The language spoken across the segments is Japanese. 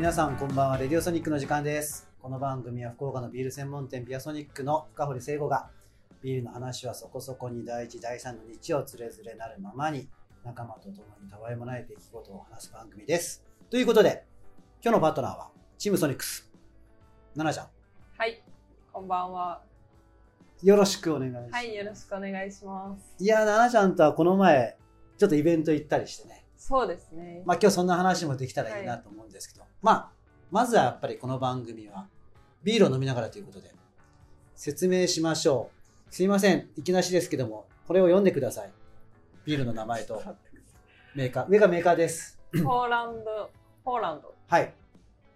皆さんこんばんは。レディオソニックの時間です。この番組は福岡のビール専門店ビアソニックの深堀聖吾がビールの話はそこそこに第一第三の日をつれづれなるままに仲間と共にたわいもない出来事を話す番組です。ということで今日のパートナーはチームソニックス。奈々ちゃはい、こんばんは。んよろしくお願いします、はい、よろしくお願いします。いや奈々ちゃんとはこの前ちょっとイベント行ったりしてね。そうですね。まあ今日そんな話もできたらいいなと思うんですけど、まあまずはやっぱりこの番組はビールを飲みながらということで説明しましょう。すいません。いきなしですけどもこれを読んでください。ビールの名前とメーカー。上がメーカーです。ポーランド、ポーランド。はい。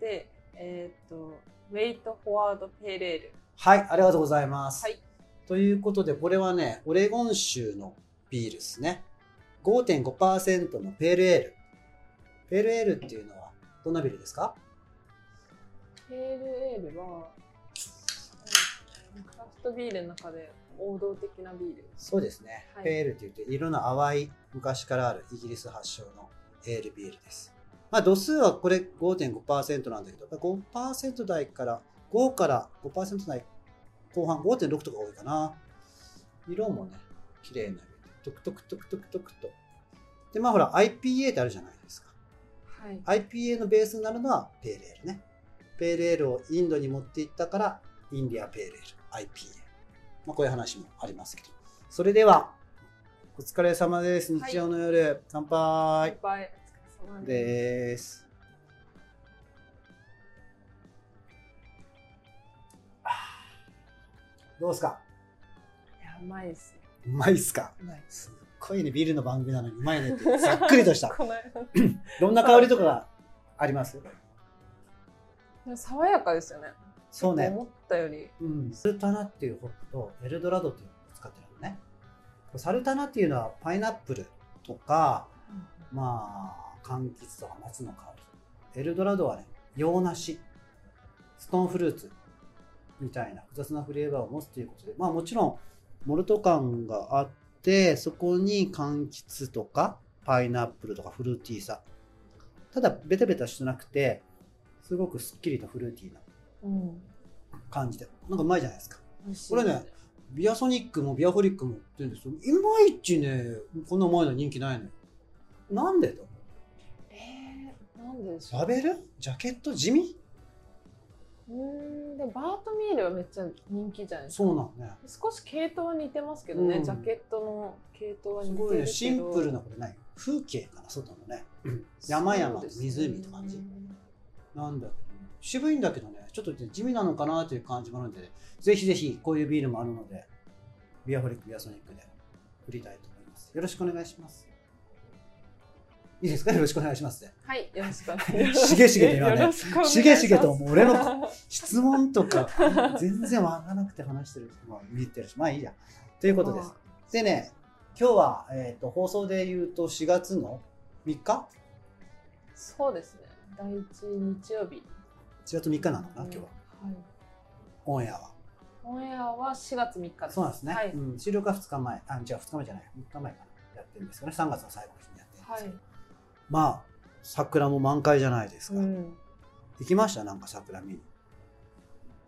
で、えっ、と、ウェイトフォワードペーレール。はいありがとうございます、はい。ということでこれはねオレゴン州のビールですね。5.5%のペールエールペール。エールっていうのはどんなビールですか？ペールエールは、うんクラフトビールの中で王道的なビール。そうですね、はいペールって言って色の淡い昔からあるイギリス発祥のエールビールです。まあ度数はこれ5.5%なんだけど、やっぱ5%台から5から5%台後半5.6とか多いかな。色もね、綺麗な色で、トクトクトクトクトクと。で、まあほら IPA ってあるじゃないですか。はい。IPA のベースになるのはペールエールね。ペールエールをインドに持っていったから、インディアペールエール、IPA。まあこういう話もありますけど。それでは、お疲れ様です。はい日曜の夜、乾いっ杯ぱいお疲れ様です。です。どうですか？いや、うまいですね。うまいっすか？うまいです。すっごいね、ビールの番組なのにうまいねって、ざっくりとした。どんな香りとかがあります？爽やかですよね。そうね。思ったより。うん、サルタナっていうホップとエルドラドっていうのを使ってるのね。サルタナっていうのはパイナップルとか、まあ、柑橘とか松の香り。エルドラドはね、洋梨、ストーンフルーツみたいな複雑なフレーバーを持つということで、まあもちろん、モルト感があって、そこに柑橘とか、パイナップルとかフルーティーさ。ただ、ベタベタしてなくて、すごくすっきりとフルーティーなうん。感じで、なんかうまいじゃないですか。これねビアソニックもビアホリックも売ってるんですよ。いまいちね、こんなうまいの人気ないのよ。なんでとえー、なんででしょうラベル？ジャケット？地味？うーんでバートミールはめっちゃ人気じゃないですかそうなのね。少し系統は似てますけどね、うんジャケットの系統は似すてるけどごいね、シンプルなこれない風景かな、外のね。山々そうです湖って感じなんだけど、渋いんだけどね、ちょっとね地味なのかなという感じもあるので、ぜひぜひこういうビールもあるので、ビアホリック、ビアソニックで売りたいと思います。よろしくお願いします。いいですか？よろしくお願いします。ね。はいよろしくお願いします。しげしげと今ねしげしげともう俺の質問とか全然わからなくて話してる人も見てるしまあいいや。ということです。でね今日は、えー、と放送で言うと4月の3日？そうですね。第一日曜日。4月3日なのかな今日は。はい。オンエアは。オンエアは4月3日です。そうなんですね、はい、うん、収録は2日前。あ違う2日前じゃない。3日前かな。やってるんですけどね。3月の最後の日にやってるんですけど、まあ桜も満開じゃないですか、うん、行きました？なんか桜見に。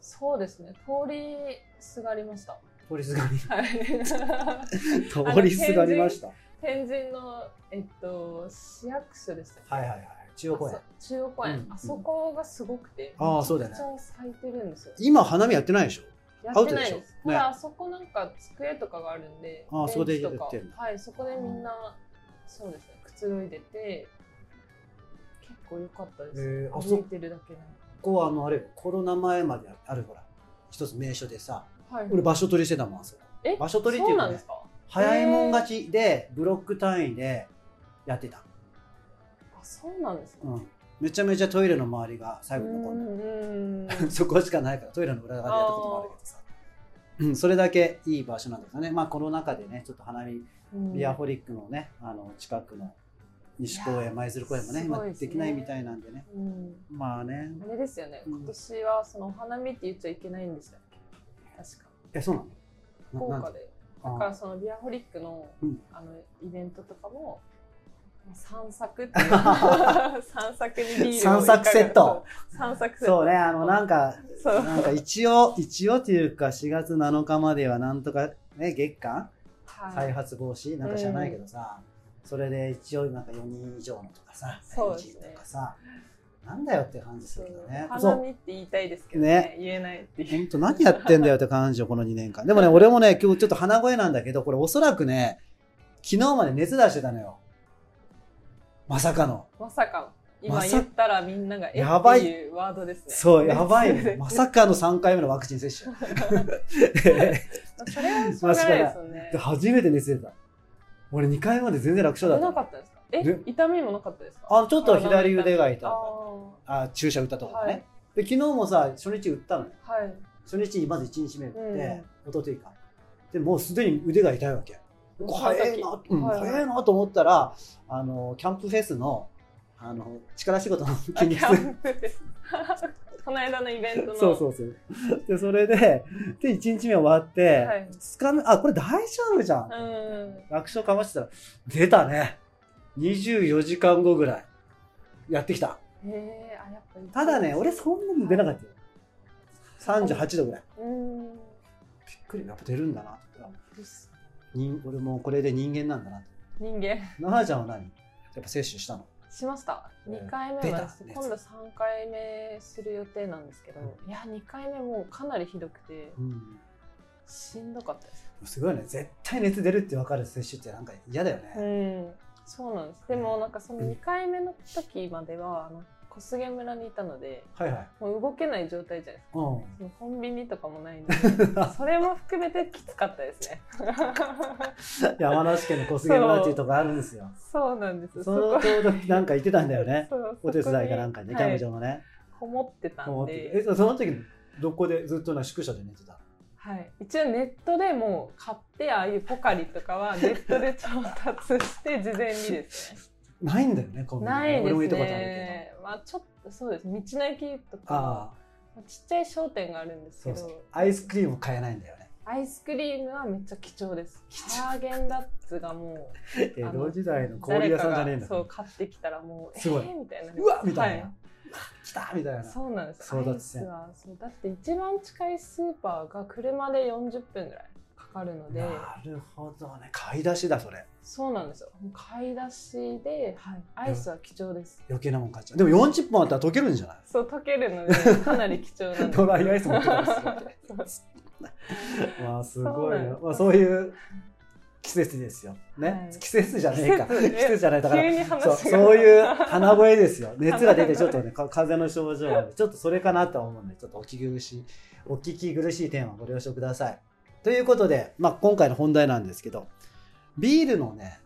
そうですね。通りすがりました。通りすがり。はい。通りすがりました。天神のえっと市役所でしたっけはいはいはい。中央公園。中央公園、うん。あそこがすごくて、あーそうだよね。咲いてるんですよ。今花見やってないでしょ？やってないです。ただ、あそこなんか机とかがあるんで、あーそこでやってんだはい、そこでみんな、そうですね、くつろいでて、結構良かったです。へーあ歩いてるだけなの。ここはあのあれよコロナ前まであるほら一つ名所でさはい、俺場所取りしてたもんあそこ。え？場所取りっていうかねそうなんですか？早いもん勝ちでブロック単位でやってた、あ、そうなんですか？うん、めちゃめちゃトイレの周りが最後残んうんだ そこしかないからトイレの裏側でやったこともあるけどさ。うん、それだけいい場所なんですよね。まあコロナ禍でねちょっと花見うん。ビアホリックのねあの近くの西公園舞鶴公園もね今すごいできないみたいなんでね。うん。まあね。あれですよね、うん。今年はそのお花見って言っちゃいけないんでしたっけ？確か。えそうなの？福岡で。あだからそのビアホリックの,、うん。あのイベントとかも 散策っていう。散策にビールを散策セット。散策セット。そうね、あの、なんか、そう。なんか一応、一応というか、4月7日まではなんとか、ね、月間？はい。再発防止？なんか知らないけどさ、それで一応なんか4人以上のとかさ、そうですね NG とかさ、なんだよって感じするよね。花そう。見って言いたいですけどねね言えないっていう本当何やってんだよって感じよ、この2年間。でもね、俺もね、今日ちょっと鼻声なんだけど、これおそらくね、昨日まで熱出してたのよ。まさかの。まさか今まさ言ったらみんながえやばいっていうワードですねそう、やばい 熱ね。まさかの3回目のワクチン接種。それはしょうがないですよね で初めて熱出た。俺2回まで全然楽勝だ出った。なかったですか？えで痛みもなかったですか？あちょっと左腕が痛いああ注射打ったところね、はい。で昨日もさ初日打ったのよ。ーはい。初日にまず1日目打って、うん。一昨日か。でもうすでに腕が痛いわけ。うん。早いな、うんはい早い。なと思ったらあのキャンプフェスのあの力仕事のあ筋肉この間のイベントの。そうそうそう。でそれでで1日目終わって、はい。2日目あこれ大丈夫じゃん、うん。楽勝かましてたら出たね。24時間後ぐらい。やってきた。へえあやっぱりただね俺そんなに出なかったよ。38度ぐらい。うん。びっくり。やっぱ出るんだな。俺もこれで人間なんだな。人間。奈々ちゃんは何？やっぱ接種したの？しました。うん。2回目はです。ね今度3回目する予定なんですけど、いや2回目もうかなりひどくてうんしんどかったです。すごいね。絶対熱出るって分かる接種ってなんか嫌だようね、ん。そうなんです。でもなんかその2回目の時まではあの小菅村にいたのではいはい。もう動けない状態じゃないですか。うそのコンビニとかもないんで それも含めてきつかったですね。ん 山梨県の小菅村っていうとこあるんですよ。そうなんですそのちょうどなんか言ってたんだよね。お手伝いかなんかねキャンプ場はいのね、こもってたんで。えその時どこでずっとな宿舎で寝てたはい、一応ネットでもう買ってああいうポカリとかはネットで調達して事前にですねないんだよねコンビニないですね。まあちょっとそうです。道の駅とかあちっちゃい商店があるんですけど。アイスクリーム買えないんだよね。アイスクリームはめっちゃ貴重です。ハーゲンダッツがもう 江戸時代の氷屋さんじゃねえんだそう買ってきたらもうすごい。えー、みたいな。うわみたいな、は来た！みたいな。そうなんです。争奪戦。アイスはそうだって一番近いスーパーが車で40分ぐらいかかるので。なるほどね。買い出しだそれ。そうなんですよ。買い出しで、はい、アイスは貴重です。余計なもん買っちゃう。でも40分あったら溶けるんじゃない？そう溶けるので かなり貴重なんです。ドライアイス持ってたりするってまあすごいな。まあ、そういう季節ですよ。ね、はい。季節じゃねえか。季節じゃない。だからそうそういう鼻声ですよ。熱が出てちょっとねか風邪の症状が。ちょっとそれかなとは思うんでちょっとお聞き苦しいお聞き苦しい点はご了承くださいということで、まあ、今回の本題なんですけどビールのね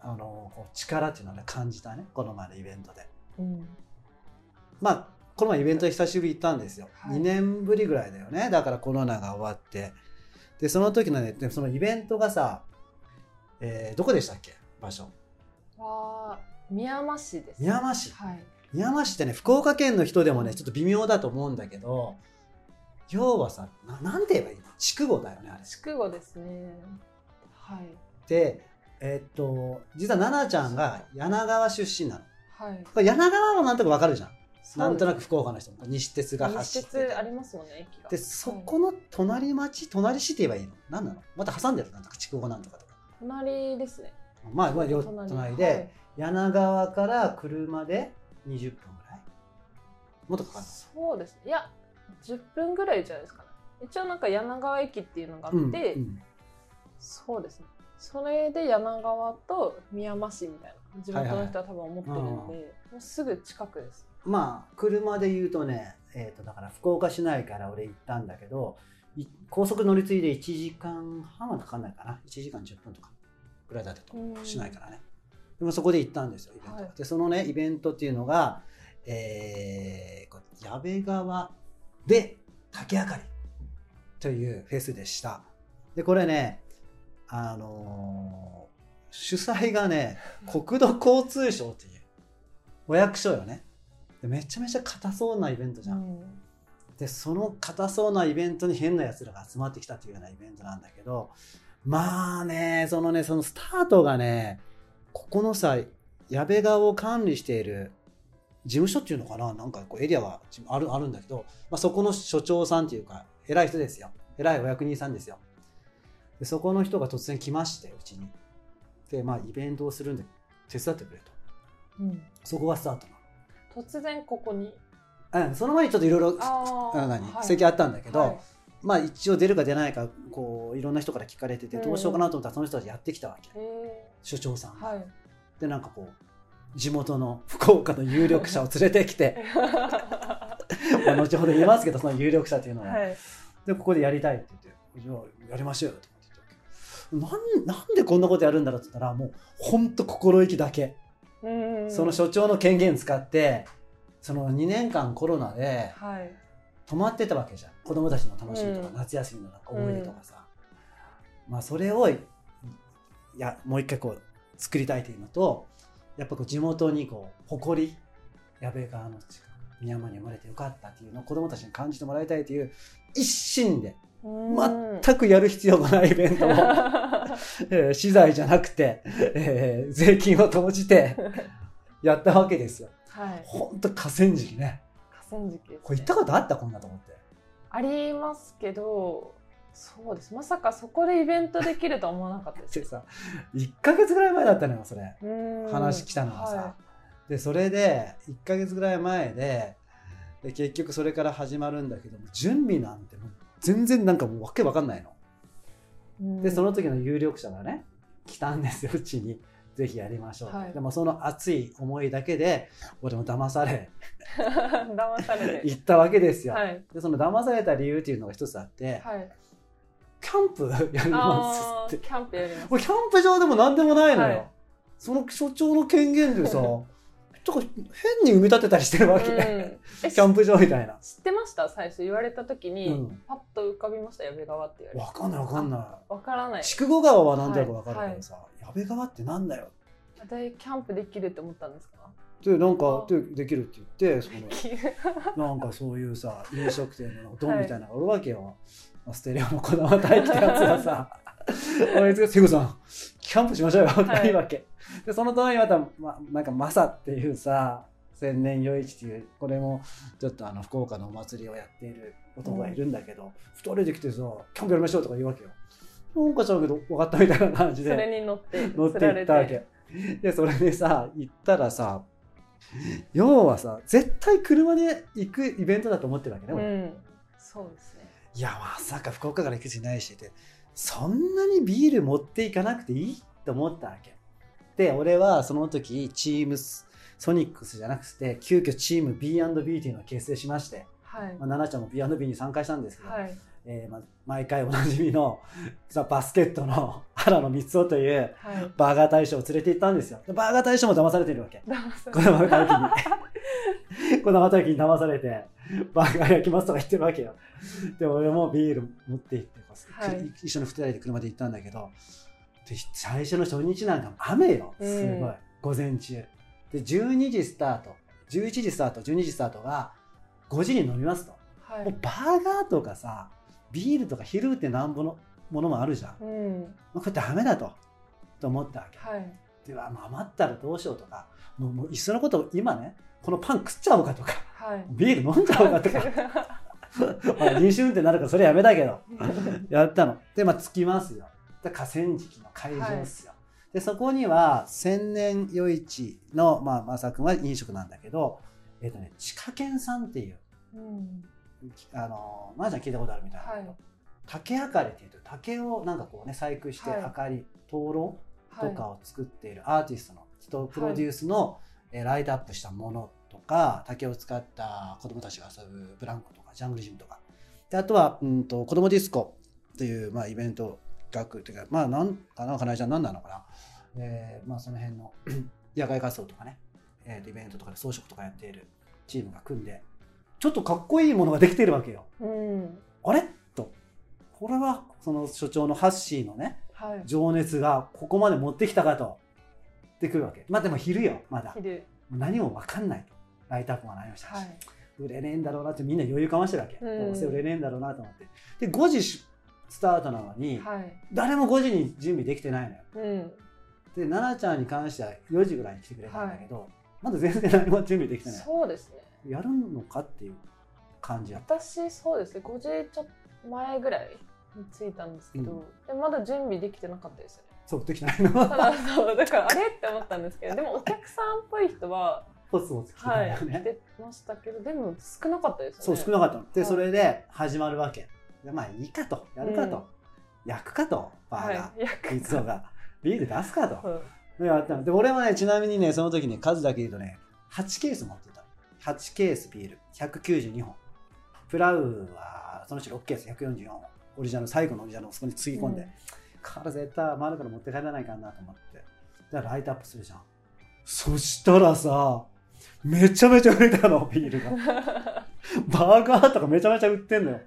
あのこう力っていうのをね感じたねこの前のイベントで。うん。まあこの前イベント久しぶり行ったんですよ、はい。2年ぶりぐらいだよね。だからコロナが終わって。でその時のねでそのイベントがさ、えーどこでしたっけ？場所。は宮山市です。宮山市。はい。宮山市ってね福岡県の人でもねちょっと微妙だと思うんだけど要はさななんて言えばいいの？筑後だよねあれ。筑後ですね。はい。でえーっと実は奈々ちゃんが柳川出身なの。はい。これ柳川はなんとかわかるじゃん。なんとなくく福岡の人も。西鉄が走西ってて。鉄ありますもんね駅がでそこの隣町隣市って言えばいいの？何なの？また挟んでるなんとか筑後なんとかとか。隣ですね。まあまあ両隣で、柳川から車で20分ぐらい？もっとかかはいるそうですね。いや10分ぐらいじゃないですかね。一応なんか柳川駅っていうのがあって、の、うんうん。そうですね。それで柳川と宮山市みたいな地元の人は多分思ってるんで、はいはいもうすぐ近くです。まあ車で言うとね、えー、とだから福岡市内から俺行ったんだけどい高速乗り継いで1時間半はかかんないかな。1時間10分とかぐらいだったと思う。うん市内からね。でもそこで行ったんですよイベント。が、はい。でそのねイベントっていうのが、えー、矢部川で竹あかり。というフェスでした。でこれねあのー主催がね国土交通省っていうお役所よね。でめちゃめちゃ硬そうなイベントじゃん、うん。でその硬そうなイベントに変なやつらが集まってきたというようなイベントなんだけどまあねそのねそのスタートがねここのさ矢部川を管理している事務所っていうのかな？なんかこうエリアがあるあるんだけど、まあ、そこの所長さんっていうか偉い人ですよ。偉いお役人さんですよ。でそこの人が突然来ましてうちに。でまあイベントをするんで手伝ってくれと。うん。そこがスタート突然ここに？なのうんその前にちょっといろいろ席あったんだけど、はい。まあ一応出るか出ないかこういろんな人から聞かれててうん。どうしようかなと思ったらその人たちやってきたわけ。へ所長さんはい。でなんかこう地元の福岡の有力者を連れてきて まあ後ほど言いますけどその有力者っていうのは、はい。でここでやりたいって言ってじゃあやりましょうよと思ってなんなんでこんなことやるんだろうって言ったらもうほんと心意気だけ、うん。その所長の権限使ってその2年間コロナではい。止まってたわけじゃん。子供たちの楽しみとか、うん。夏休みのなんか思い出とかさ、まあそれをいやもう一回こう作りたいというのとやっぱこう地元にこう誇り矢部川の近く美山に生まれてよかったっていうのを子供たちに感じてもらいたいという一心で全くやる必要がないイベントも、えー資材じゃなくて、えー税金を投じてやったわけですよ。はいほんと河川敷ね。河川敷ねこれ行ったことあったこんなと思って。ありますけどそうです。まさかそこでイベントできるとは思わなかったです。でさ1ヶ月ぐらい前だったのよそれ。うん。話来たのがさ、はでそれで1ヶ月ぐらい前でで結局それから始まるんだけども準備なんてもう全然なんかもうわけわかんないの、でその時の有力者がね来たんですようちに。ぜひやりましょうと、はい。でもその熱い思いだけで俺も騙され 騙されて。行ったわけですよ、はい。でその騙された理由っていうのが一つあって、はいキャンプやりますって。キャンプやります。キャンプ場でも何でもないのよ、はい。その所長の権限でさちょっと変に埋め立てたりしてるわけ、うん。え キャンプ場みたいな。知ってました？最初言われた時に、うん。パッと浮かびました？矢部川って言われて。わかんないわかんなわからない。い筑後川は何となくわかるけどさ、矢部川ってなんだよ。でキャンプできるって思ったんですか？でなんかあでできるって言ってそのなんかそういうさ飲食店のドンみたいなのがおるわけよ、まあステレオのこだま大輝ってやつがさ あいつが「セゴさんキャンプしましょうよ」って言うわけ、でそのためにまた、ま、なんかマサっていうさ千年余市っていうこれもちょっとあの福岡のお祭りをやっている男がいるんだけど、二人で来てさ「キャンプやりましょう」とか言うわけよ。なんかちゃうけど分かったみたいな感じそでれに乗って乗っていったわけ。でそれでさ行ったらさ要はさ絶対車で行くイベントだと思ってるわけね、俺。うん。そうです。ねいやまさか福岡から行くしないしって。そんなにビール持っていかなくていいと思ったわけ。で俺はその時チームスソニックスじゃなくて急遽チーム B&B っていうのを結成しまして、はい。まあ、奈々ちゃんも B&B に参加したんですけど、はいえーまあ、毎回おなじみのさバスケットの原野光雄というはいバーガー大将を連れて行ったんですよ。でバーガー大将も騙されてるわけ。このまたに。このまたに騙されて、バーガー焼きますとか言ってるわけよ。で、俺もビール持って行って、はい一緒に二人で車で行ったんだけど、で最初の初日なんか雨よ。すごい。うん午前中。で、12時スタート。11時スタート、12時スタートが5時に飲みますと。はいもうバーガーとかさ、ビールとか昼ってなんぼのものもあるじゃん。うんまあこれダメだと。と思ったわけ。はいでは、まあ余ったらどうしようとか、もうもういっそのこと今ね、このパン食っちゃおうかとか、はいビール飲んじゃおうかとか、まあ飲酒運転になるからそれやめたけど、やったの。で、まあ着きますよ。で河川敷の会場ですよ。で、そこには千年余市の、まあ、まさくんは飲食なんだけど、えっ、とね、地下犬さんっていう、うんあの、まーちゃん聞いたことあるみたいな。はい。竹あかりっていうと竹をなんかこうね細工してはい。明かり灯籠とはいかを作っているアーティストの人プロデュースの、えーライトアップしたものとか竹を使った子供たちが遊ぶブランコとかジャングルジムとか。であとはうんと子供ディスコっていう、まあ、イベント学っていうかまあなんかなかなえちゃん何なのかな、えーまあ、その辺の 野外活動とかね、えーイベントとかで装飾とかやっているチームが組んでちょっとかっこいいものができてるわけよ。うん。あれ？と。これはその所長のハッシーのねはい。情熱がここまで持ってきたかと。ってくるわけ。まあでも昼よまだ。昼。何も分かんないと。ライトアップも何もしたし、はい。売れねえんだろうなってみんな余裕かましてるわけ、うん。どうせ売れねえんだろうなと思って。で5時スタートなのに、はい。誰も5時に準備できてないのよ。うん。で奈々ちゃんに関しては4時ぐらいに来てくれたんだけど、まだ全然何も準備できてない。そうですねやるのかっていう感じやった。私そうですね。5時ちょっと前ぐらいに着いたんですけど、うん。まだ準備できてなかったですよね。そうできてないの。ただそうだからあれって思ったんですけどでもお客さんっぽい人はポツポツ来てたはい来てましたけどでも少なかったですよね。そう少なかったの。で、はい。それで始まるわけ。でまあいいかと。やるかと、うん。焼くかと。バーガはいつが。ビール出すかと、そう。でやったの。で俺はねちなみにねその時ね数だけ言うとね8ケース持ってた8ケースビール192本。プラウはそのうち6ケース144本。オリジナル最後のオリジナルをそこにつぎ込んで、うん。これ絶対回るから持って帰らないかなと思って。だからライトアップするじゃん。そしたらさめちゃめちゃ売れたのビールが。バーガーとかめちゃめちゃ売ってんのよ。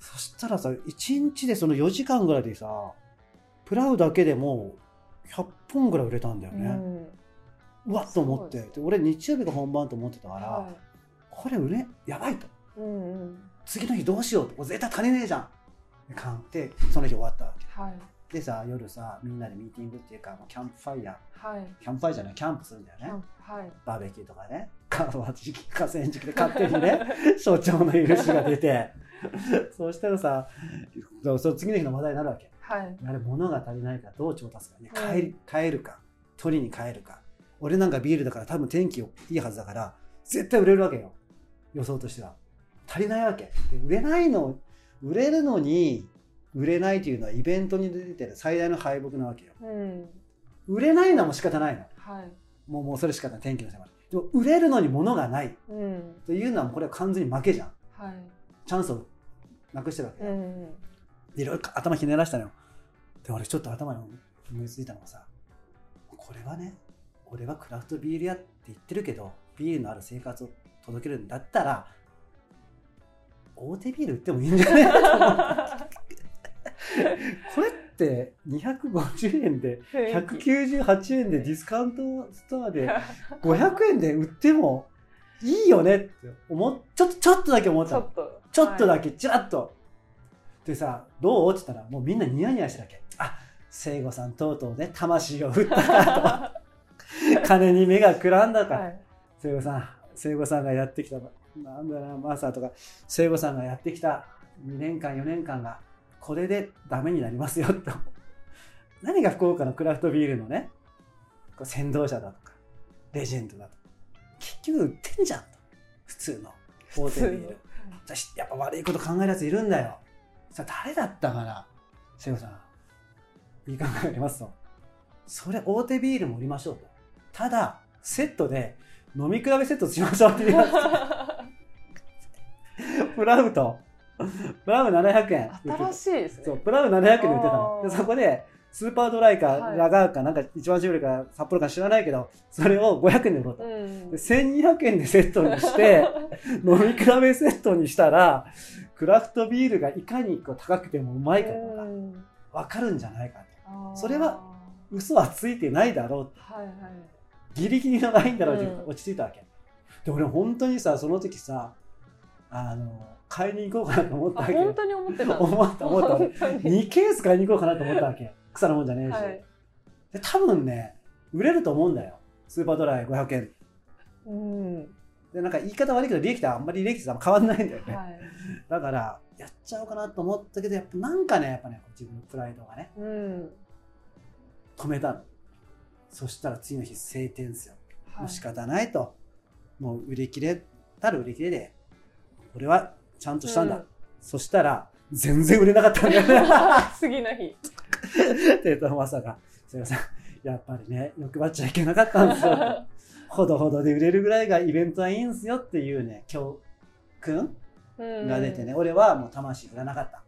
そしたらさ1日でその4時間ぐらいでさプラウだけでもう100本ぐらい売れたんだよね、うんうわっと思って俺日曜日が本番と思ってたから、はこれ売れやばいと。いうんうん。次の日どうしようと。絶対足りねえじゃん。ってその日終わったわけ。はい。でさ夜さみんなでミーティングっていうかもうキャンプファイヤはい。ーキャンプファイヤーじゃないキャンプするんだよね。はい。バーベキューとかね。河川敷河川敷で勝手にね 所長の許しが出て。そうしたらさその次の日の話題になるわけ。はい。あれ物が足りないからどう調達かね。うん帰り帰るか。取りに帰るか俺なんかビールだから多分天気いいはずだから絶対売れるわけよ。予想としては。足りないわけ。で売れないの売れるのに売れないというのはイベントに出てる最大の敗北なわけよ。うん。売れないのはもう仕方ないの。はい。もうもうそれしかない天気のせいまででも売れるのに物がない。うん。というのはこれは完全に負けじゃん。はい。チャンスをなくしてるわけよ、うん。でいろいろ頭ひねらしたのよ。で俺ちょっと頭に思いついたのがさこれはね俺はクラフトビール屋って言ってるけどビールのある生活を届けるんだったら大手ビール売ってもいいんじゃない？これって250円で198円でディスカウントストアで500円で売ってもいいよねって思っちょっとちょっとだけ思ったのちょっとちょっとだけけちらっと。でさ、どう？って言ったら、もうみんなニヤニヤしてたわけ。あ、聖子さんとうとうね、魂を振ったかと。金に目がくらんだか。はい聖子さん、聖子さんがやってきた、なんだな、マサとか、聖子さんがやってきた2年間、4年間が、これでダメになりますよ、と。何が福岡のクラフトビールのね、こう先導者だとか、レジェンドだとか。結局売ってんじゃんと。普通の大手ビール。私やっぱ悪いこと考えるやついるんだよ。さあ誰だったかな？瀬尾さん。いい考えありますと。それ大手ビールも売りましょうと。ただ、セットで飲み比べセットしましょうって言います。プラウと、プラウ700円。新しいですねそう、プラウ700円で売ってたの。で、そこで、スーパードライか、はいラガーか、なんか一番搾りか、札幌か知らないけど、それを500円で売ろうと。うんで1200円でセットにして、飲み比べセットにしたら、クラフトビールがいかにこう高くてもうまいかとか、うんわかるんじゃないかと。それは嘘はついてないだろう。はいはいギリギリのラインだろうってうん落ち着いたわけ。で、俺本当にさ、その時さ、あの、買いに行こうかなと思ったあわけ。本当に思ってた？思った思った本当に2ケース買いに行こうかなと思ったわけ。草のもんじゃねえし。はいで、多分ね、売れると思うんだよ。スーパードライ500円。うんで、なんか言い方悪いけど、利益とあんまり利益と変わんないんだよね。はいだから、やっちゃおうかなと思ったけど、やっぱなんかね、やっぱね、自分のプライドがね、うん止めたの。そしたら次の日、晴天ですよ。はいもう仕方ないと。もう売り切れたら売り切れで、俺はちゃんとしたんだ。うんそしたら、全然売れなかったんだよね。次の日で、とまさか、すいません。やっぱりね、欲張っちゃいけなかったんですよ。ほどほどで売れるぐらいがイベントはいいんすよっていうね、教訓が出てね、俺はもう魂振らなかった。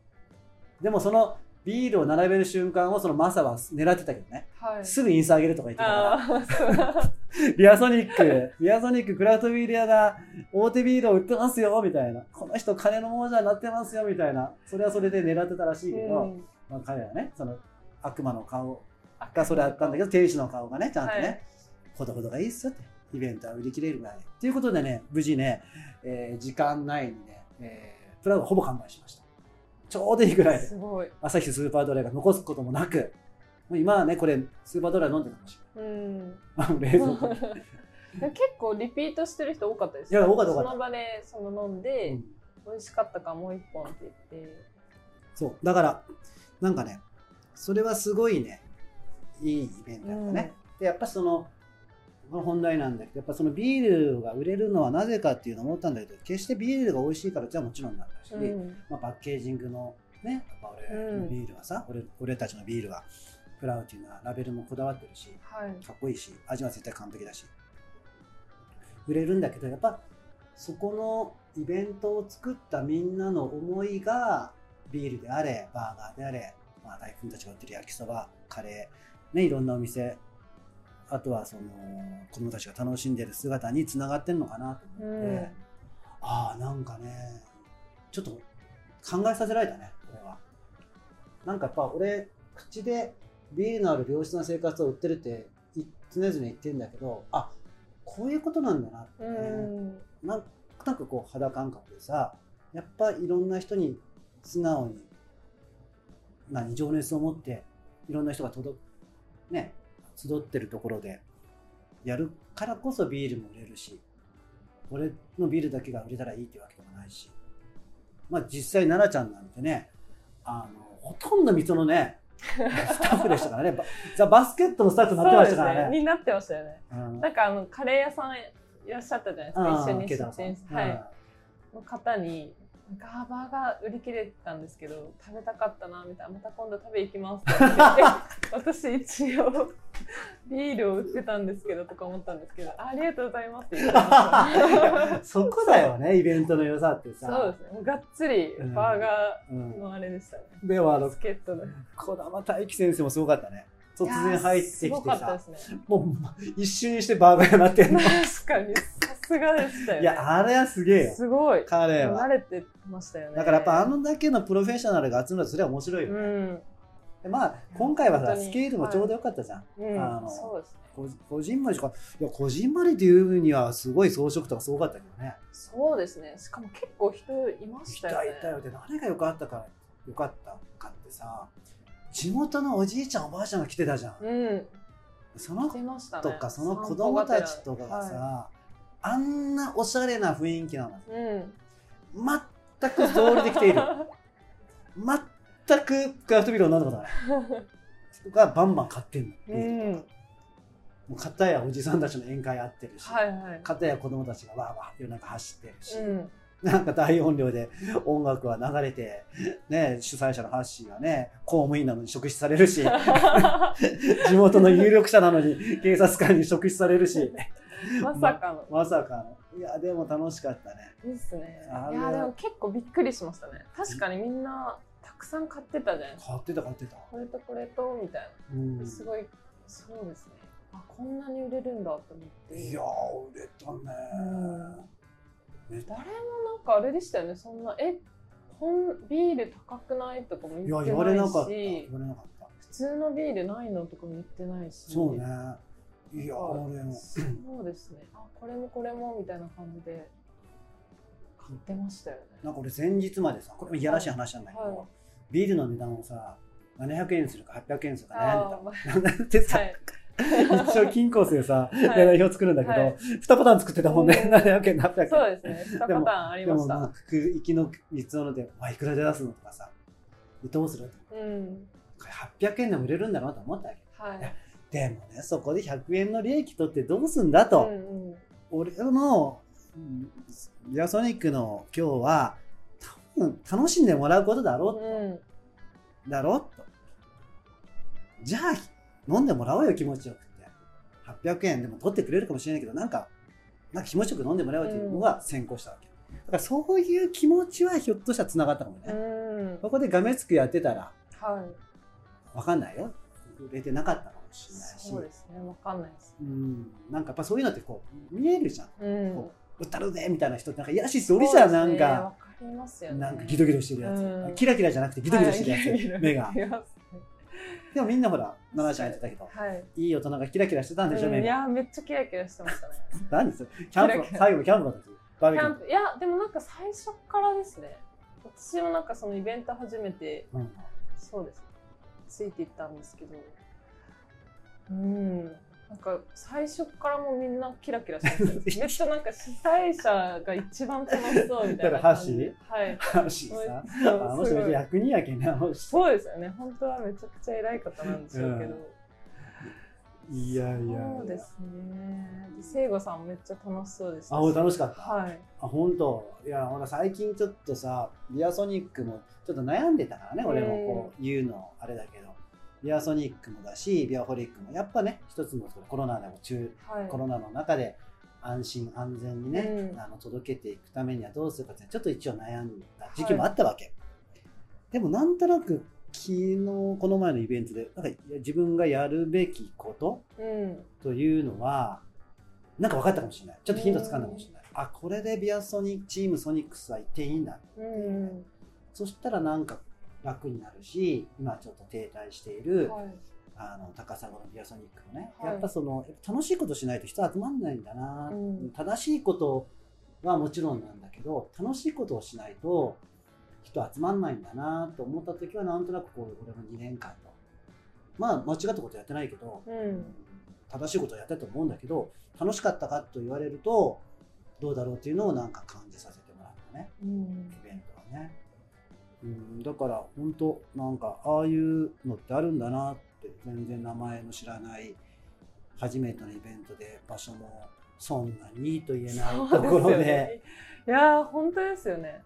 でもそのビールを並べる瞬間をそのマサは狙ってたけどね、はいすぐインスタ上げるとか言ってたから、ビアソニック、ビアソニッククラフトビール屋が大手ビールを売ってますよ、みたいな。この人金の亡者になってますよ、みたいな。それはそれで狙ってたらしいけど、うんまあ、彼はね、その悪魔の顔がそれあったんだけど、天使の顔がね、ちゃんとね、はいほどほどがいいっすよって、イベントは売り切れるぐらいで。ということでね、無事ね、えー時間内にね、えープラグほぼ完売しました。ちょうどいいぐらい。ですごい。朝日スーパードライが残すこともなく、もう今はねこれスーパードライ飲んでたかもしうん。れない冷蔵庫 結構リピートしてる人多かったですいや多かったその場でその飲んで、うん。美味しかったからもう一本って言って。そう。だからなんかねそれはすごいねいいイベントだったね、でやっぱそのこの本題なんだけどやっぱそのビールが売れるのはなぜかっていうのを思ったんだけど決してビールが美味しいからじゃもちろんなんだし、うん。まあ、パッケージングのねやっぱ俺のビールはさ、俺俺たちのビールはプラウっていうのはラベルもこだわってるしはい。かっこいいし味は絶対完璧だし売れるんだけどやっぱそこのイベントを作ったみんなの思いがビールであれバーガーであれ、まあ、大君たちが売ってる焼きそばカレーねいろんなお店あとはその子供たちが楽しんでる姿につながってるのかなと思って、うん。ああなんかねちょっと考えさせられたねこれは。なんかやっぱ俺口でビールのある良質な生活を売ってるってい常々言ってるんだけどあこういうことなんだなってうね、ん。なんなんかこう肌感覚でさやっぱいろんな人に素直に何情熱を持っていろんな人が届くね集ってるところでやるからこそビールも売れるし俺のビールだけが売れたらいいっていうわけでもないし。まあ実際奈々ちゃんなんてねあのほとんど水戸のね スタッフでしたからね。バザ・バスケットのスタッフになってましたからね。ね。になってましたよね。うん。なんかあのカレー屋さんいらっしゃったじゃないですか。一緒に出店して、はい、の方にガーバーが売り切れてたんですけど食べたかったなみたいな。また今度食べ行きます。って言って私一応ビールを売ってたんですけどとか思ったんですけど。ありがとうございますって言って そこだよねイベントの良さってさ。そうですね。もうがっつりバーガうんーのあれでしたね、でもあのバスケットで。児玉大輝先生もすごかったね突然入ってきてさ。ね。もう一瞬にしてバーガーになってんの確かにさすがでしたよ、ね、いやあれはすげえよ。すごい。彼は。慣れてましたよね。だからやっぱあのだけのプロフェッショナルが集まるとそれは面白いよ。ね、うん、でまあ今回はさスケールもちょうどよかったじゃん、うん、あのそうですね。ここじんまりとかいやこじんまりっていうにはすごい装飾とかすごかったけどねそうですねしかも結構人いましいたよねたいたよで何が良かったか良かったかってさ地元のおじいちゃんおばあちゃんが来てたじゃん、うん。そのとかその子供たちとかがさ、はあんなおしゃれな雰囲気なの。いうん。全く道理できている。全くクラフトビールを飲んだことない人がバンバン買ってんの、ビうん。もう片やおじさんたちの宴会あってるし、はいはい。片や子供たちがわーわー夜中走ってるし、うんなんか大音量で音楽は流れて、ね、主催者のハッシーはね、公務員なのに職質されるし、地元の有力者なのに警察官に職質されるし、まさかの。まさかの。いや、でも楽しかったね。ですね。いやでも結構びっくりしましたね。確かにみんなたくさん買ってたじゃないですか買ってた買ってた。これとこれとみたいうん。なすごいそうですね。あこんなに売れるんだと思って。いやー、売れたね。め誰もなんかあれでしたよね。そんなえこんビール高くないとかも言って言われなないかった。し言われなかった。普通のビールないのとかも言ってないし。そうね。いや、俺も。そうですね。あこれもこれもみたいな感じで。買ってましたよね。なんか俺前日までさ、これもいやらしい話なんだけど、はい。ビールの値段をさ、700円するか800円するかあ悩んでた。でさ、はい一応金コースでさ、い。値段表作るんだけど、はい。2パターン作ってたもんね。うん。700円、800円。そうですね。2パターンありでも、ました。まあ、行きの三つので、まあ、いくらで出すのとかさ、でどうするうん。これ800円でも売れるんだろうと思ったわけ。はい。でもね、そこで100円の利益取ってどうすんだと。うんうん。俺の、うんビアソニックの今日は、多分楽しんでもらうことだろう、うん。だろうと。じゃあ、飲んでもらおうよ、気持ちよくって。800円でも取ってくれるかもしれないけど、なんか、なんか気持ちよく飲んでもらおうというのが先行したわけ。だからそういう気持ちはひょっとしたら繋がったかもね。うんここでがめつくやってたら、はいわかんないよ。売れてなかったかもしれないし。そうですねわかんないですうん。なんかやっぱそういうのってこう、見えるじゃん。うんこ売ったるぜみたいな人ってなんかいやらしい人おりじゃん、なんか。わかりますよねなんかギドギドしてるやつ、うんキラキラじゃなくてギドギドしてるやつ、はい目が でもみんなほら奈々ちゃんやってたけどはい。いい大人がキラキラしてたんでしょ、うんいやめっちゃキラキラしてましたね。何それ？キャンプキラキラ。最後のキャンプの時。バーベキュー。いやでもなんか最初からですね。私もなんかそのイベント初めてうん。そうです。ついていったんですけど。うんなんか最初からもうみんなキラキラしてました めっちゃなんか主催者が一番楽しそうみたいな感じではいハッシーさん？そうあの人めっちゃ役人やけんね。そうですよね本当はめちゃくちゃ偉い方なんでしょうけど、いやいや。そうですねで聖子さんもめっちゃ楽しそうでしたあ、俺楽しかった？はいあ、本当？いや、ほら、最近ちょっとさ、ビアソニックもちょっと悩んでたからね、俺もこう言うのあれだけど。ビアソニックもだし、ビアホリックも、やっぱね、一つのコロナでも中、はい。コロナの中で安心安全にね、うん。あの届けていくためにはどうするかってちょっと一応悩んだ時期もあったわけ、でもなんとなく昨日この前のイベントでなんか自分がやるべきことうん。というのはなんか分かったかもしれない。ちょっとヒントつかんだかもしれない、あこれでビアソニチームソニックスは行っていいんだうん。そしたらなんか楽になるし今ちょっと停滞している、はい。あの高砂のビアソニックもね、はい。やっぱその楽しいことしないと人集まんないんだな、うん。正しいことはもちろんなんだけど楽しいことをしないと人集まんないんだなと思った時はなんとなくこう俺も2年間のまあ間違ったことやってないけど、うん。正しいことをやったと思うんだけど楽しかったかと言われるとどうだろうっていうのをなんか感じさせてもらったね。うん。イベントはね。うん、だから本当なんかああいうのってあるんだなって全然名前の知らない初めてのイベントで場所もそんなにいいと言えないところでねいやー本当ですよね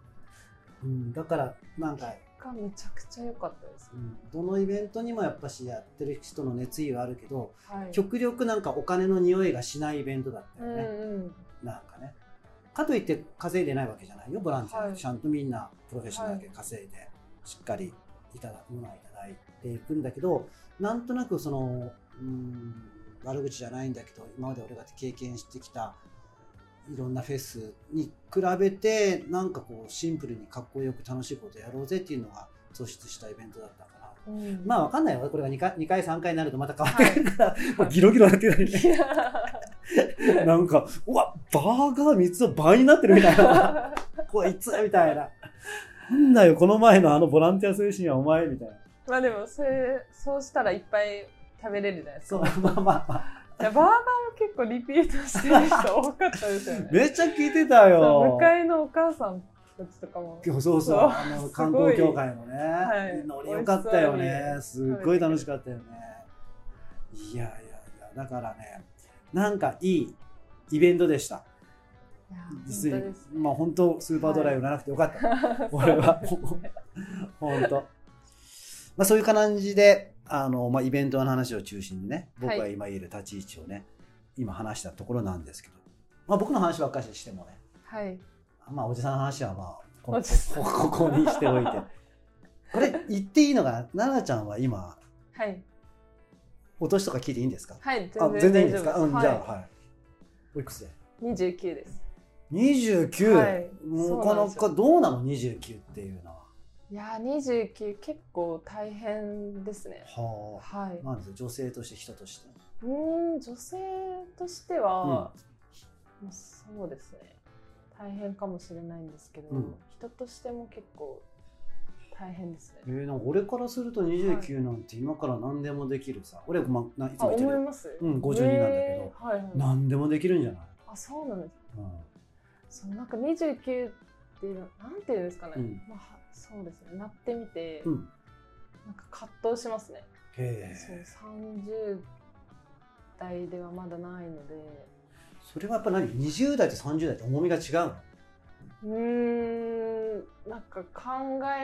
うん、だからなんか、がめちゃくちゃ良かったですう。ん、どのイベントにもやっぱしやってる人の熱意はあるけどはい。極力なんかお金の匂いがしないイベントだったうんよね、うん。なんかねかといって稼いでないわけじゃないよ。ボランティアで、はい。ちゃんとみんなプロフェッショナルで稼いで、しっかりいただくものはいただいていくんだけどなんとなくそのうん悪口じゃないんだけど今まで俺が経験してきたいろんなフェスに比べてなんかこうシンプルにかっこよく楽しいことやろうぜっていうのが突出したイベントだったから。うん。まあわかんないよ。これが2回 ,2 回3回になるとまた変わってくるから、もうギロギロなってるね なんか、うわ、バーガー3つ倍になってるみたいな。こいつみたいな。なんだよ、この前のあのボランティア精神はお前みたいな。まあでもそれそうしたらいっぱい食べれるじゃないですそう、か。まあまあまあ。いやバーガーも結構リピートしてる人多かったですよね。めっちゃ聞いてたよ。向かいのお母さんたちとかも。そうそう、そうあのす観光協会もね、はいノリ良かったよね。すっごい楽しかったよね。いやいやいや、だからね、なんかいいイベントでした。実に本当です、まあ本当スーパードライ売らなくてよかった。そう俺は本当。まあそういう感じで、あの、まあイベントの話を中心にね、僕が今いる立ち位置をね、今話したところなんですけど、まあ僕の話ばっかりしてもね、はい。まあおじさんの話はまあ、ここここにしておいて。これ言っていいのかな？奈々ちゃんは今、はい。お年とか聞いていいんですか？はい。あ全然いいんですか？うん、じゃあ、ははい。おいくつで？い。29です。29、はいなかそうなんですよなかどうなの？29っていうのは。いやー、29結構大変ですね。ははいあ。。なんですか女性として人として。うーん、女性としては、まあそうですね。大変かもしれないんですけど、うん人としても結構大変ですえね。ー、なんか俺からすると29なんて今から何でもできるさ。俺、ま、ないつあ、も言ってる。思います？うん52なんだけどえーはいはい。何でもできるんじゃない、あ、そうなんです。うんそう、なんか29っていうの、なんていうんですかね。うんまあ、はそうですね。なってみて、うん、なんか葛藤しますね。へそうえ。30代ではまだないのでそれはやっぱ何 ?20 代と30代って重みが違うの？うーんなんか考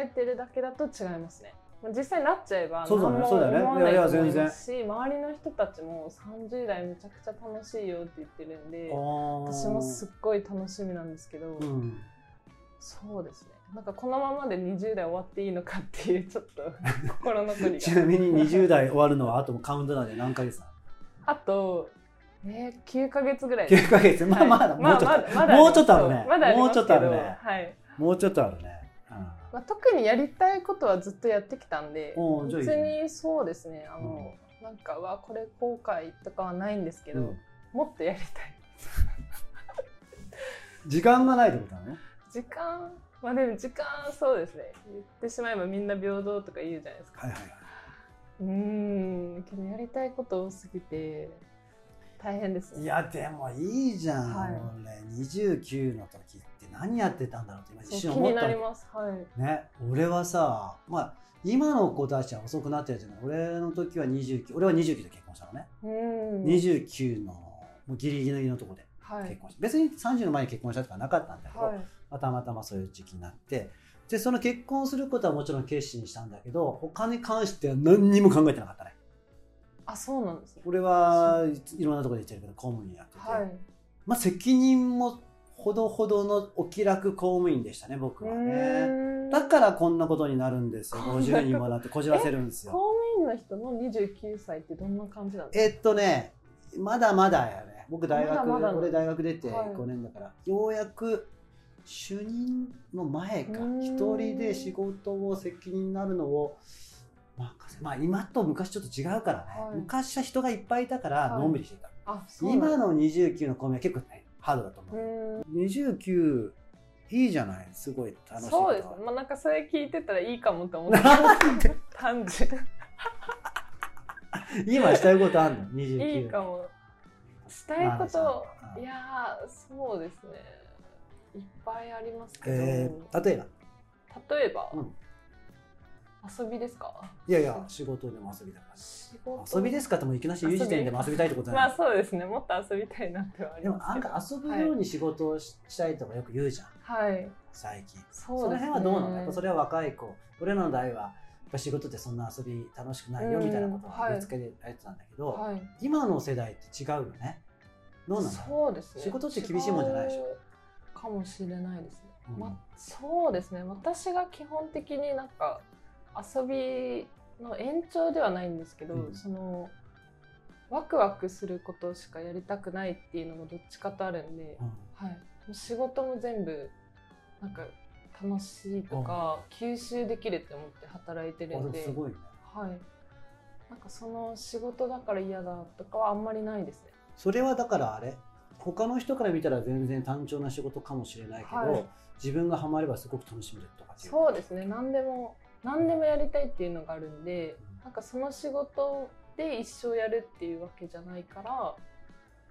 えてるだけだと違いますね。まあ実際なっちゃえばそうだね何もそうだよね。思わないと思いますし周りの人たちも30代めちゃくちゃ楽しいよって言ってるんで私もすっごい楽しみなんですけど、うん、そうですね。なんかこのままで20代終わっていいのかっていう ちょっと心残りちがなみに20代終わるのはあともカウントダウンで何ヶ月なのあとえー、9ヶ月ぐらい ?9 ヶ月？まあまだ、はいもうちょっと、まだもうちょっとあるね。まもうちょっとあるね。はい。もうちょっとあるね。まあ、特にやりたいことはずっとやってきたんで別ね。にそうですね。あの、なんかはこれ後悔とかはないんですけど、うん。もっとやりたい。時間がないってことなの時間まあでも時間そうですね。言ってしまえばみんな平等とか言うじゃないですか。はいはいはい。うーん。けどやりたいこと多すぎて大変ですね。いやでもいいじゃん、はい。俺29の時って何やってたんだろうって今一瞬思った気になります。はい。ね俺はさまあ今の子たちは遅くなってるじゃない。俺の時は29俺は29で結婚したのね、うーん29のもうギリギリのとこではい。結婚して、別に30の前に結婚したとかなかったんだけど、はい。まあたまたまそういう時期になってでその結婚することはもちろん決心したんだけど他に関しては何にも考えてなかったねあそうなんですね。俺はいろんなところで言ってるけど公務員やってて、はい。まあ責任もほどほどのお気楽公務員でしたね僕はうねだからこんなことになるんですよ。こんな50にもなってこじらせるんです公よ務員の人の29歳ってどんな感じなんですか？えっとねまだまだやね。僕大学まだ俺大学出てはい。5年だから、ようやく主任の前か。一人で仕事を責任になるのをまあ今と昔ちょっと違うからね、はい。昔は人がいっぱいいたからはい。のんびりしてた、あそうなん今の29の公務員は結構ねハードだと思う。う、ー。ん29いいじゃないすごい楽しいそうです。ねまあなんかそれ聞いてたらいいかもと思って単純。今したいことあんの？29いいかも。したいことうん。いやーそうですね。いっぱいありますけど、えー、例えば？例えば、うん遊びですか？いやいや仕事でも遊びだから。仕事？遊びですか？ってもういきなり言う時点でも遊びたいってことじゃないまあそうですねもっと遊びたいなってはありでもますけどなんか？遊ぶように仕事をし,、たいとかよく言うじゃんはい、はい、最近そうですねの辺はどうなのやっぱそれは若い子俺らの代はやっぱ仕事ってそんな遊び楽しくないよみたいなことをぶつけられてたんだけど、はい今の世代って違うよねどうなのそうですね仕事って厳しいもんじゃないでしょか？もしれないですね、うんまそうですね私が基本的になんか？遊びの延長ではないんですけど、うん。そのワクワクすることしかやりたくないっていうのもどっちかとあるんで、うん。はい、もう仕事も全部なんか楽しいとか吸収できるって思って働いてるあんで、はい、なんかその仕事だから嫌だとかはあんまりないですね。それはだからあれ？他の人から見たら全然単調な仕事かもしれないけど、はい。自分がハマればすごく楽しめるとかっていう。そうですね。何でも何でもやりたいっていうのがあるんでなんかその仕事で一生やるっていうわけじゃないから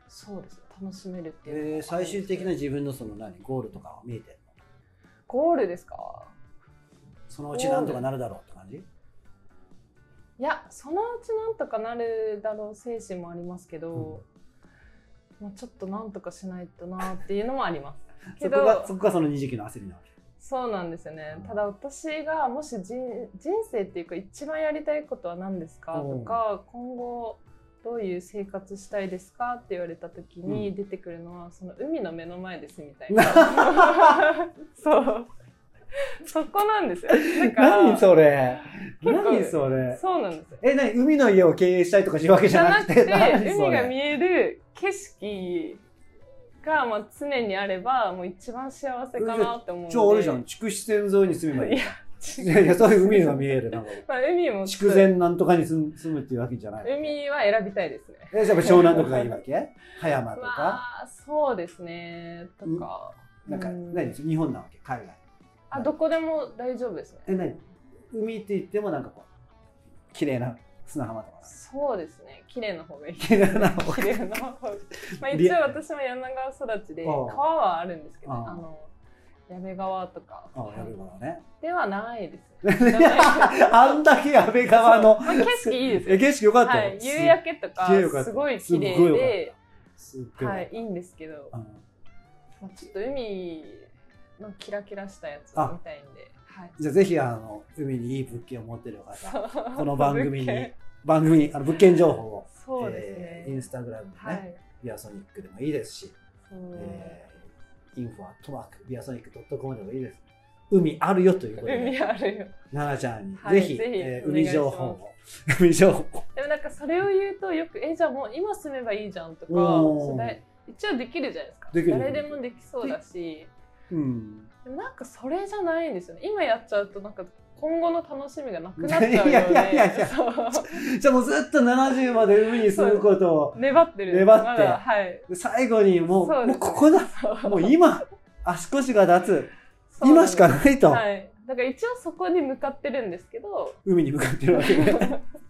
そうですね楽しめるっていうえー最終的な自分のその何？ゴールとかは見えてるの？ゴールですか？そのうちなんとかなるだろうって感じ？いやそのうちなんとかなるだろう精神もありますけど、まあ、ちょっとなんとかしないとなっていうのもあります。けそどこがそこがその29の焦りなわけそうなんですよね。うん。ただ私がもし人人生っていうか一番やりたいことは何ですかとか今後どういう生活したいですかって言われた時に出てくるのは、その海の目の前ですみたいな。そう。そこなんですよ。だから何それ。何それ。そうなんですよ。え何海の家を経営したいとかいうわけじゃなくて。海が見える景色がまあ常にあればもう一番幸せかなって思うんで。超あるじゃん。筑紫線沿いに住めばいいいやそういう海が見えるなんか。まあ、海も筑前なんとかに住む住むっていうわけじゃない海は選びたいですね。えじゃあ湘南とかがいいわけ？葉山とか、まあそうですね。とかなんかうん。何？日本なわけ？海外。あどこでも大丈夫ですね。え何？海って言ってもなんかこう綺麗な砂浜とか。そうですね。綺麗な方がいい。綺麗な方。が綺麗な方。がまあ一応私も柳川育ちで川はあるんですけどあの矢部川とか。ああやべ川ね。ではないです あんだけ矢部川の。まあ、景色いいですよえ景色よかったよ、はい、夕焼けとかすごい綺麗で、はい、いいんですけど、うん。まあ、ちょっと海のキラキラしたやつあ。見たいんで、はい、じゃあぜひあの海にいい物件を持ってる方ここの番組に番組にあの物件情報をそうですね、えーインスタグラムでね、はい。ビアソニックでもいいですし、えー、インフォアトマークビアソニックドットコムでもいいです。海あるよということで海あるよ。奈々ちゃんに、はいぜひえー海情報を海情報でもなんかそれを言うとよく「えじゃあもう今住めばいいじゃん」とか一応できるじゃないですか。誰でもできそうだし。うんでもなんかそれじゃないんですよね。今やっちゃうとなんか今後の楽しみがなくなっちゃうよ いやいやいやいや。じゃあもうずっと70まで海に住むことを粘ってる。粘って。はい。最後にもうもうここだ。もう今足腰が立つ。今しかないと、はい。だから一応そこに向かってるんですけど。海に向かってるわけで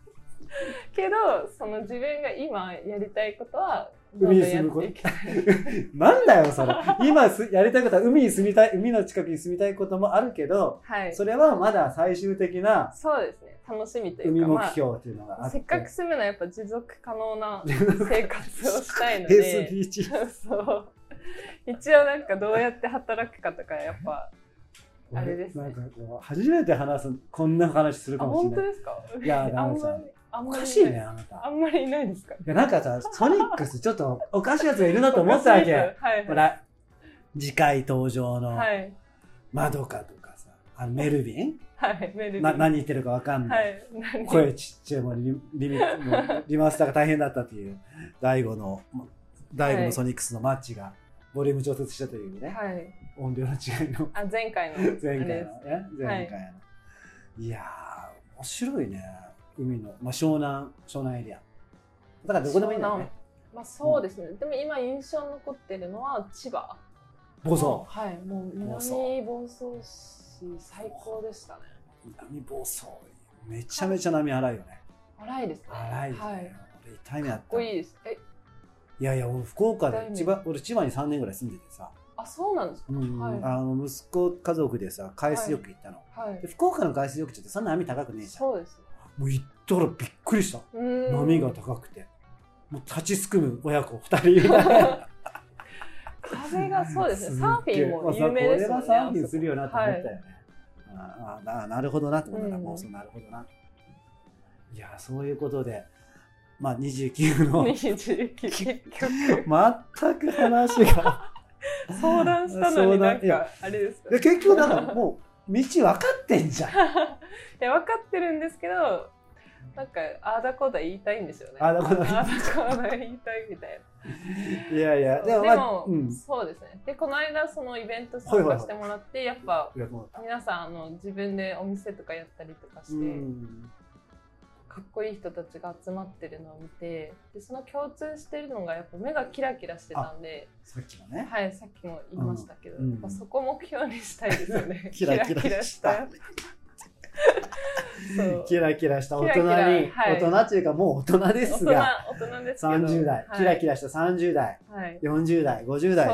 けどその自分が今やりたいことは海に住むこと？なんだよ、それ。今すやりたいことは海に住みたい、海の近くに住みたいこともあるけど、はい。それはまだ最終的なそうですね。楽しみという海か目標っていうのがあって。まあせっかく住むのはやっぱ持続可能な 生活をしたいので。SDG。そう。一応なんかどうやって働くかとかやっぱあれですね。なんかこう、初めて話す、こんな話するあかもしれない。本当ですか？いやあんんまりおかしいね、あなた。あんまりいないですか？いや、なんかさ、ソニックスちょっとおかしいやつがいるなと思ったわけ。はいほら、次回登場のはい。マドカとかさ、あのメルビン？はいメルビン。な何言ってるかわかんな。はいい何？声ちっちゃいもんリリミリマスターが大変だったっていう、大悟の、大悟のソニックスのマッチが、ボリューム調節したというね、はい。音量の違いの、あ前回の。前回の前回の。い、やー、面白いね、海の、まあ、湘南、湘南エリア。だからどこでもいいんだよね。まあそうですね、でも今印象に残ってるのは千葉。房総。はい。もう南房総市最高でしたね。南房総。めちゃめちゃ波荒いよね。荒いですね。荒いよね。はい。俺痛い目あっかったこいいいです。え？やいや、俺福岡で千葉、俺千葉に3年ぐらい住んでてさ、あそうなんですか、うんはい。あの息子家族でさ、海水浴行ったの。はい。で福岡の海水浴場ってそんな波高くねえじゃん。そうですもう行ったらびっくりした。波が高くて。もう立ちすくむ親子2人。風がそうですね っサーフィンも有名ですもんねこれはサーフィンするよなと思ったよね。はいあああなるほどなと思ったら、うんもうそうなるほどな。いや、そういうことで、まあ29の29結局全く話が。相談したのになんかあれですか？で結局だからもう道分かってんじゃん。いや分かってるんですけどなんかああだこうだ言いたいんですよね。ああだこうだ言いたいみたいな。いやいや、でも、でも、まあ、うん。そうですね。でこの間そのイベント参加してもらって、やっぱいやもう皆さんあの自分でお店とかやったりとかして、うんかっこいい人たちが集まってるのを見てでその共通してるのがやっぱ目がキラキラしてたんでさっきのね。はいさっきも言いましたけど、うん。やっぱそこ目標にしたいですよね。キラキラした。キラキラした。大人に、はい。大人っていうかもう大人ですが、大人ですけど。30代、はい。キラキラした。30代、はい。40代、50代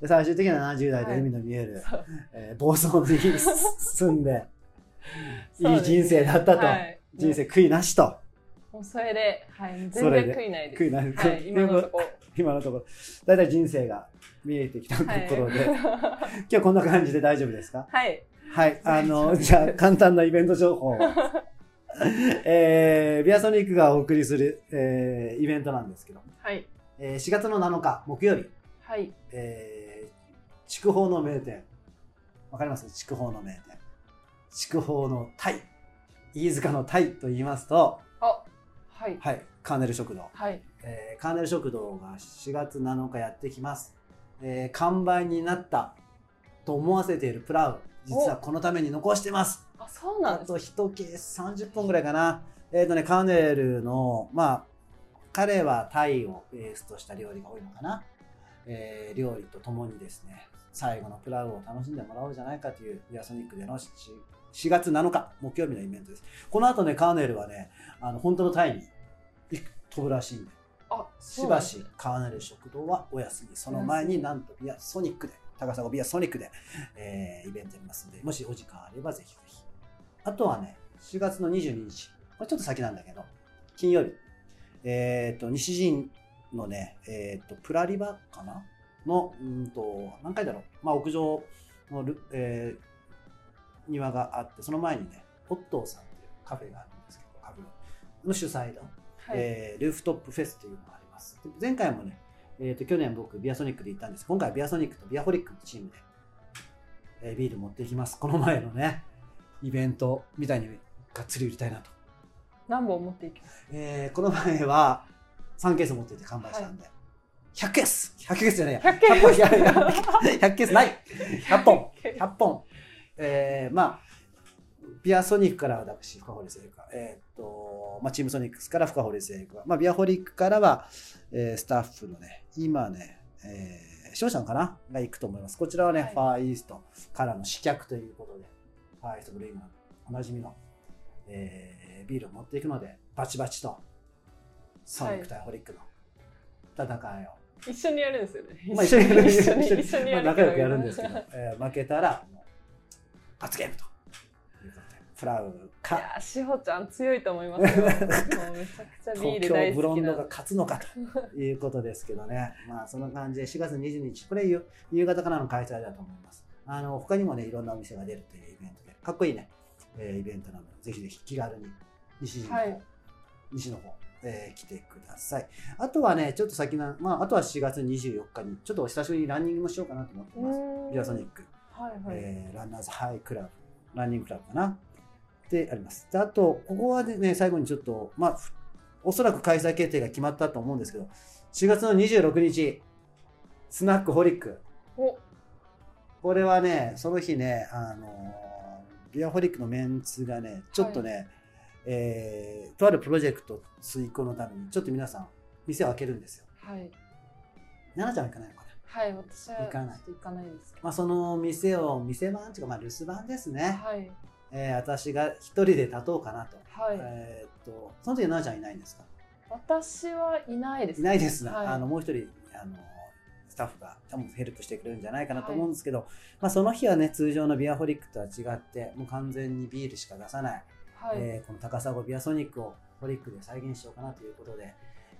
と。最終的には70代ではい。海の見える、そう。えー暴走に住んで、いい人生だったと、はい人生悔いなしと、もうそれで、はい、全然悔いないです。悔いないはい、今のところ。今のところ、だいたい人生が見えてきたところで、は 今日こんな感じで大丈夫ですか？い。はい、あの、じゃあ簡単なイベント情報を。えービアソニックがお送りする、えーイベントなんですけど、はい。えー4月の7日木曜日、はい。えー筑豊の名店。わかります？筑豊の名店。筑豊のタイ。飯塚のタイと言いますと、あ、はい。はい、カーネル食堂。はい。えーカーネル食堂が4月7日やってきます。えー完売になったと思わせているプラウ、実はこのために残してます。あ、そうなんですあと1ケース30本ぐらいかな。えっ、とね、カーネルの、まあ、彼はタイをベースとした料理が多いのかな。えー料理とともにですね、最後のプラウを楽しんでもらおうじゃないかというビアソニックでの 4, 4月7日木曜日のイベントです。この後ね、カーネルはね、あの本当のタイに飛ぶらしいんで、あ、しばしカーネル食堂はお休み。その前になんとビアソニックで、高砂ビアソニックで、えーイベントやりますので、もしお時間あればぜひぜひ。あとはね、4月の22日、これちょっと先なんだけど、金曜日、えっ、と、西陣のね、えっ、と、プラリバかな？の、うんと、何回だろう、まあ、屋上のル、えー庭があって、その前にね、オットーさんっていうカフェがあるんですけど、カフェの。主催の、はい。えールーフトップフェスというのがあります。で前回もね、えー、と去年僕ビアソニックで行ったんです。今回はビアソニックとビアホリックのチームで、えービール持っていきます。この前のねイベントみたいにがっつり売りたいなと、何本持っていきます？えーこの前は3ケース持っていて完売したんで、100ケース！100ケースじゃないや。100ケース。本いやいや。100ケースない。100本。100本えーまあビアソニックから私、深堀製菓、えーっと、まあ、チームソニックスから深堀製菓、まあ、ビアホリックからは、えースタッフのね、今ね、えー、商社のかな？が行くと思います。こちらはね、はい。ファーイーストからの試客ということで、ファーイーストブレインのおなじみの、えービールを持っていくので、バチバチとソニック対ホリックの戦いを、一緒にやるんですよね。まあ、一緒にやる。一緒に一緒にやるまあ仲良くやるんですけど、えー負けたら罰ゲームとフラウいかや、しほちゃん強いと思いますよ。もうめちゃくちゃビール大ブロンドが好きな。勝つのかということですけどね、まあその感じで4月22日、これ夕夕方からの開催だと思います。あの他にもね、いろんなお店が出るというイベントで、かっこいいね、えーイベントなので、ぜひぜひ気軽に西の方、はい西の方、えー来てください。あとはね、ちょっと先な、まあ、あとは4月24日に、ちょっとお久しぶりにランニングもしようかなと思ってます。ビアソニック。はいはい。えーランナーズハイクラブ、ランニングクラブかな？であります。であと、ここはね、最後にちょっと、まあ、ふおそらく開催決定が決まったと思うんですけど、4月の26日、スナックホリック。おこれはね、その日ね、あのービアホリックのメンツがね、ちょっとね、えーとあるプロジェクト遂行のために、ちょっと皆さん、店を開けるんですよ。はい。奈々ちゃんは行かないのかなはい、私は行かない行かないですけど。まあ、その店を、店番っていうか、まあ、留守番ですね。はい。えー私が一人で立とうかなと。はい。えーっと、その時奈々ちゃんいないんですか？私はいないです。いないですね。はいあの、もう一人、あの、スタッフが多分ヘルプしてくれるんじゃないかなと思うんですけど、まあその日はね、通常のビアホリックとは違って、もう完全にビールしか出さない、はい。えーこの高砂ビアソニックをホリックで再現しようかなということで、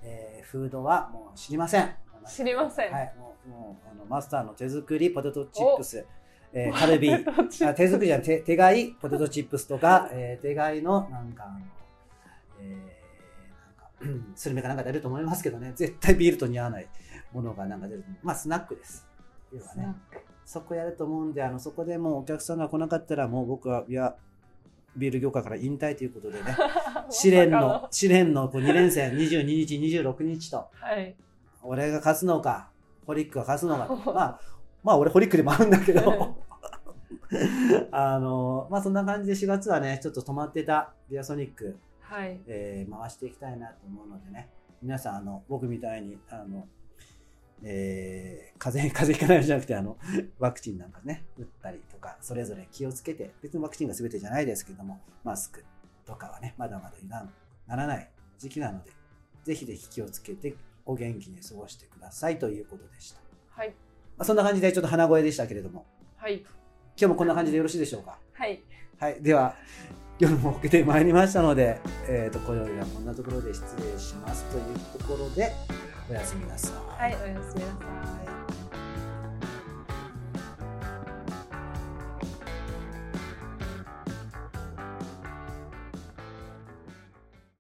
えーフードはもう知りません。知りません。はい、もう、もうあのマスターの手作りポテトチップス、えーカルビ。ー、あ手作りじゃ手手買いポテトチップスとか、えー手買いのなんかあの、えーなんかうんスルメかなんか出ると思いますけどね。絶対ビールと似合わないものがなんか出るまあスナックです。要はね。そこやると思うんであのそこでもうお客さんが来なかったらもう僕はいやビール業界から引退ということでね。試練の試練のこう2連戦22日26日と。はい。俺が勝つのかホリックが勝つのか。と まあまあ俺ホリックでもあるんだけど。あのまあそんな感じで4月はねちょっと止まってたビアソニック、はい。えー回していきたいなと思うのでね。皆さんあの僕みたいにあの、えー風邪風邪ひかないんじゃなくてあのワクチンなんかね打ったりとかそれぞれ気をつけて別にワクチンが全てじゃないですけどもマスクとかはねまだまだ油断ならない時期なのでぜひぜひ気をつけてお元気に過ごしてくださいということでした。はい。まあ、そんな感じでちょっと鼻声でしたけれども、はい。今日もこんな感じでよろしいでしょうか？はい。はい、では、夜も更けてまいりましたので、えー、と今宵はこんなところで失礼しますというところで、おやすみなさい。はい。おやすみなさい。